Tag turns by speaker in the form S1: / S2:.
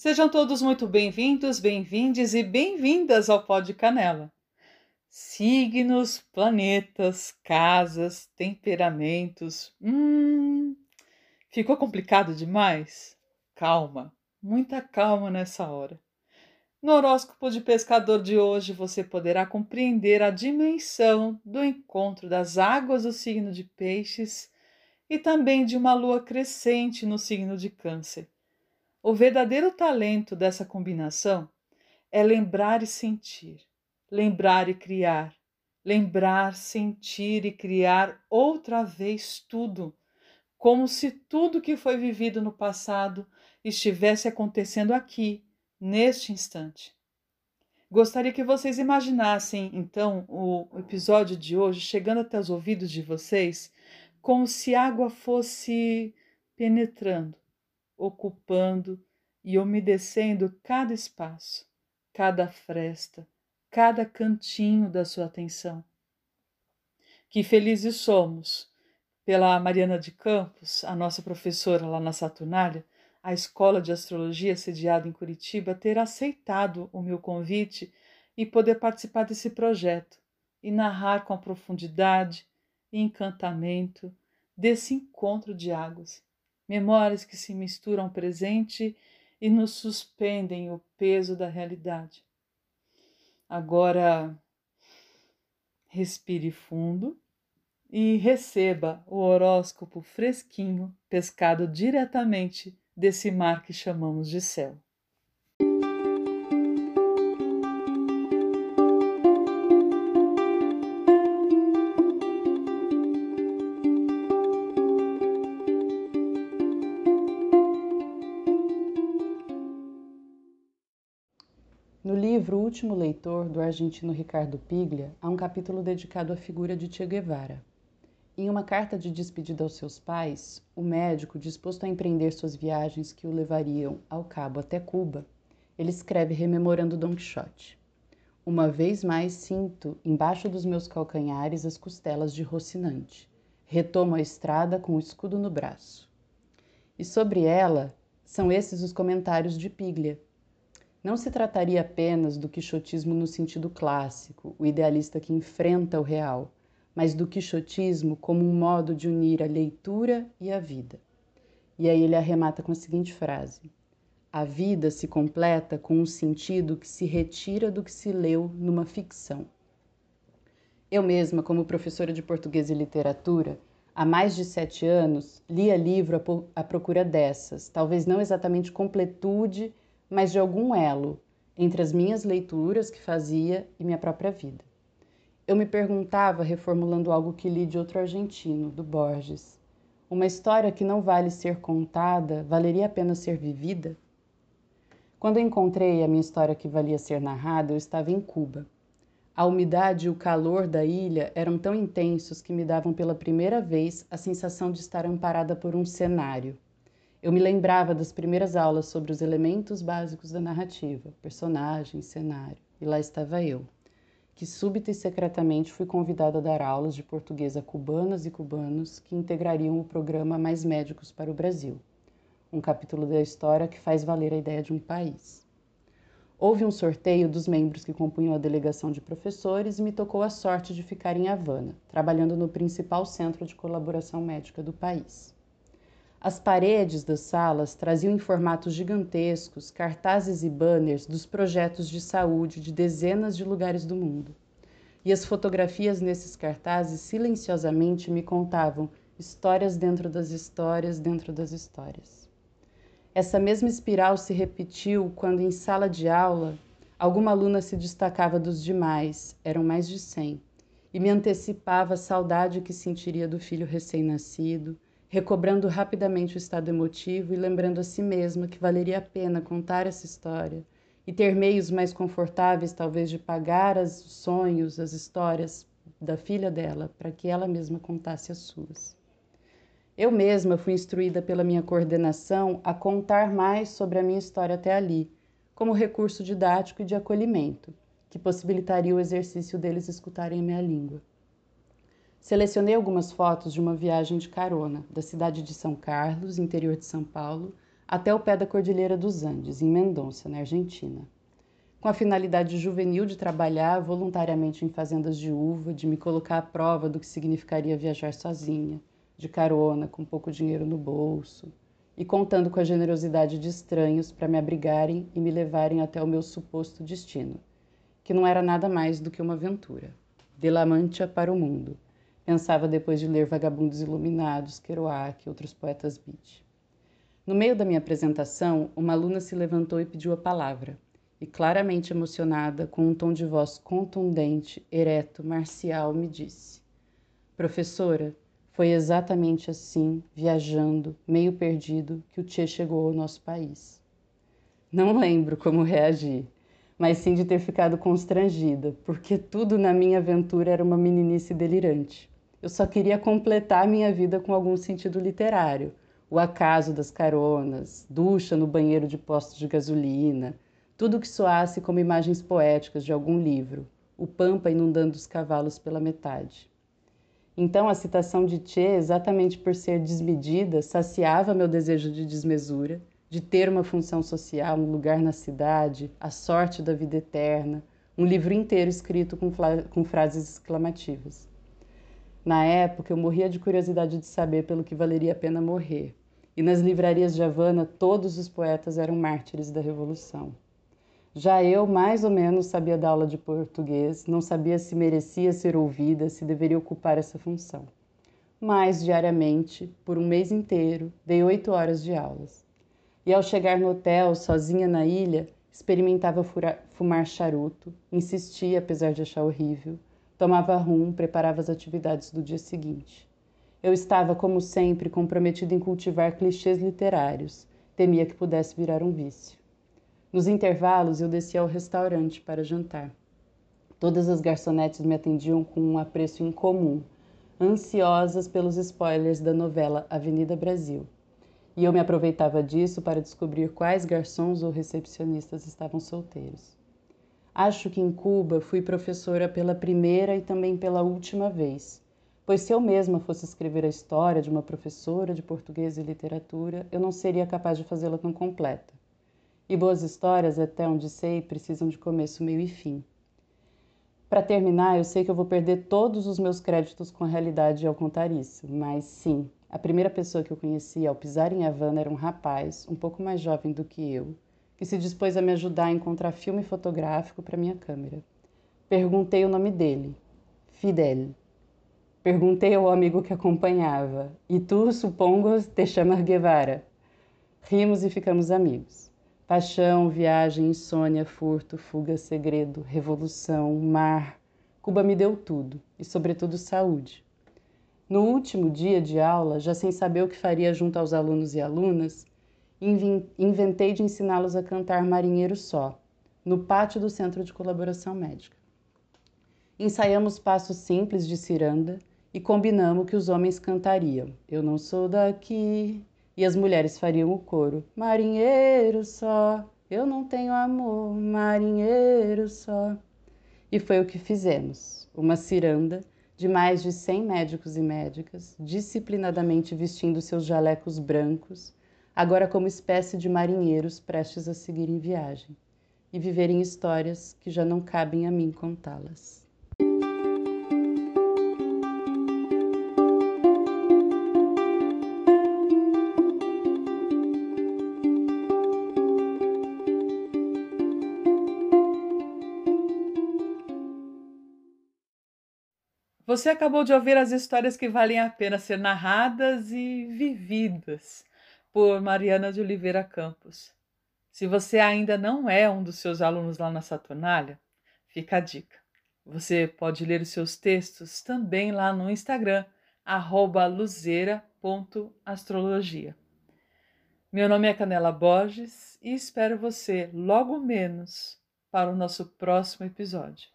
S1: Sejam todos muito bem-vindos, bem-vindes e bem-vindas ao Pó de Canela. Signos, planetas, casas, temperamentos. Hum, ficou complicado demais? Calma, muita calma nessa hora. No horóscopo de pescador de hoje, você poderá compreender a dimensão do encontro das águas do signo de Peixes e também de uma lua crescente no signo de Câncer. O verdadeiro talento dessa combinação é lembrar e sentir, lembrar e criar, lembrar, sentir e criar outra vez tudo, como se tudo que foi vivido no passado estivesse acontecendo aqui neste instante. Gostaria que vocês imaginassem, então, o episódio de hoje chegando até os ouvidos de vocês, como se água fosse penetrando, ocupando e umedecendo cada espaço, cada fresta, cada cantinho da sua atenção. Que felizes somos pela Mariana de Campos, a nossa professora lá na Saturnália, a Escola de Astrologia sediada em Curitiba ter aceitado o meu convite e poder participar desse projeto e narrar com a profundidade e encantamento desse encontro de águas, memórias que se misturam ao presente e nos suspendem o peso da realidade. Agora, respire fundo e receba o horóscopo fresquinho, pescado diretamente desse mar que chamamos de céu.
S2: Último Leitor, do argentino Ricardo Piglia, há um capítulo dedicado à figura de Che Guevara. Em uma carta de despedida aos seus pais, o médico, disposto a empreender suas viagens que o levariam ao cabo até Cuba, ele escreve rememorando Dom Quixote. Uma vez mais sinto embaixo dos meus calcanhares as costelas de Rocinante. Retomo a estrada com o escudo no braço. E sobre ela são esses os comentários de Piglia. Não se trataria apenas do quixotismo no sentido clássico, o idealista que enfrenta o real, mas do quixotismo como um modo de unir a leitura e a vida. E aí ele arremata com a seguinte frase: A vida se completa com um sentido que se retira do que se leu numa ficção. Eu mesma, como professora de português e literatura, há mais de sete anos, lia livro à procura dessas, talvez não exatamente completude, mas de algum elo entre as minhas leituras que fazia e minha própria vida. Eu me perguntava, reformulando algo que li de outro argentino, do Borges: uma história que não vale ser contada, valeria a pena ser vivida? Quando encontrei a minha história que valia ser narrada, eu estava em Cuba. A umidade e o calor da ilha eram tão intensos que me davam pela primeira vez a sensação de estar amparada por um cenário. Eu me lembrava das primeiras aulas sobre os elementos básicos da narrativa, personagem, cenário, e lá estava eu que súbita e secretamente fui convidada a dar aulas de português a cubanas e cubanos que integrariam o programa Mais Médicos para o Brasil, um capítulo da história que faz valer a ideia de um país. Houve um sorteio dos membros que compunham a delegação de professores e me tocou a sorte de ficar em Havana, trabalhando no principal centro de colaboração médica do país. As paredes das salas traziam em formatos gigantescos cartazes e banners dos projetos de saúde de dezenas de lugares do mundo. E as fotografias nesses cartazes silenciosamente me contavam histórias dentro das histórias dentro das histórias. Essa mesma espiral se repetiu quando, em sala de aula, alguma aluna se destacava dos demais, eram mais de cem, e me antecipava a saudade que sentiria do filho recém-nascido recobrando rapidamente o estado emotivo e lembrando a si mesma que valeria a pena contar essa história e ter meios mais confortáveis, talvez, de pagar os sonhos, as histórias da filha dela, para que ela mesma contasse as suas. Eu mesma fui instruída pela minha coordenação a contar mais sobre a minha história até ali, como recurso didático e de acolhimento, que possibilitaria o exercício deles escutarem a minha língua. Selecionei algumas fotos de uma viagem de carona da cidade de São Carlos, interior de São Paulo, até o pé da Cordilheira dos Andes, em Mendonça, na Argentina. Com a finalidade juvenil de trabalhar voluntariamente em fazendas de uva, de me colocar à prova do que significaria viajar sozinha, de carona, com pouco dinheiro no bolso, e contando com a generosidade de estranhos para me abrigarem e me levarem até o meu suposto destino, que não era nada mais do que uma aventura. De La Mancha para o mundo, pensava depois de ler Vagabundos Iluminados, Kerouac e outros poetas beat. No meio da minha apresentação, uma aluna se levantou e pediu a palavra, e claramente emocionada, com um tom de voz contundente, ereto, marcial, me disse: Professora, foi exatamente assim, viajando, meio perdido, que o Tchê chegou ao nosso país. Não lembro como reagir, mas sim de ter ficado constrangida, porque tudo na minha aventura era uma meninice delirante. Eu só queria completar minha vida com algum sentido literário, o acaso das caronas, ducha no banheiro de postos de gasolina, tudo que soasse como imagens poéticas de algum livro, o pampa inundando os cavalos pela metade. Então a citação de Che, exatamente por ser desmedida, saciava meu desejo de desmesura, de ter uma função social, um lugar na cidade, a sorte da vida eterna, um livro inteiro escrito com, com frases exclamativas. Na época, eu morria de curiosidade de saber pelo que valeria a pena morrer, e nas livrarias de Havana todos os poetas eram mártires da Revolução. Já eu, mais ou menos, sabia da aula de português, não sabia se merecia ser ouvida, se deveria ocupar essa função. Mas, diariamente, por um mês inteiro, dei oito horas de aulas. E ao chegar no hotel, sozinha na ilha, experimentava fumar charuto, insistia, apesar de achar horrível, tomava rum, preparava as atividades do dia seguinte. Eu estava, como sempre, comprometido em cultivar clichês literários. Temia que pudesse virar um vício. Nos intervalos, eu descia ao restaurante para jantar. Todas as garçonetes me atendiam com um apreço incomum, ansiosas pelos spoilers da novela Avenida Brasil. E eu me aproveitava disso para descobrir quais garçons ou recepcionistas estavam solteiros. Acho que em Cuba fui professora pela primeira e também pela última vez pois se eu mesma fosse escrever a história de uma professora de português e literatura, eu não seria capaz de fazê-la tão completa. E boas histórias, até onde sei, precisam de começo, meio e fim. Para terminar, eu sei que eu vou perder todos os meus créditos com a realidade ao contar isso, mas sim, a primeira pessoa que eu conheci ao pisar em Havana era um rapaz, um pouco mais jovem do que eu, que se dispôs a me ajudar a encontrar filme fotográfico para minha câmera. Perguntei o nome dele, Fidel. Perguntei ao amigo que acompanhava: E tu, supongo, te chamas Guevara? Rimos e ficamos amigos. Paixão, viagem, insônia, furto, fuga, segredo, revolução, mar. Cuba me deu tudo e, sobretudo, saúde. No último dia de aula, já sem saber o que faria junto aos alunos e alunas, inventei de ensiná-los a cantar Marinheiro Só, no pátio do Centro de Colaboração Médica. Ensaiamos passos simples de ciranda e combinamos que os homens cantariam Eu não sou daqui e as mulheres fariam o coro Marinheiro só, eu não tenho amor, marinheiro só. E foi o que fizemos. Uma ciranda de mais de 100 médicos e médicas, disciplinadamente vestindo seus jalecos brancos, agora como espécie de marinheiros prestes a seguir em viagem e viverem histórias que já não cabem a mim contá-las.
S1: Você acabou de ouvir as histórias que valem a pena ser narradas e vividas por Mariana de Oliveira Campos. Se você ainda não é um dos seus alunos lá na Saturnália, fica a dica. Você pode ler os seus textos também lá no Instagram, luzeira.astrologia. Meu nome é Canela Borges e espero você logo menos para o nosso próximo episódio.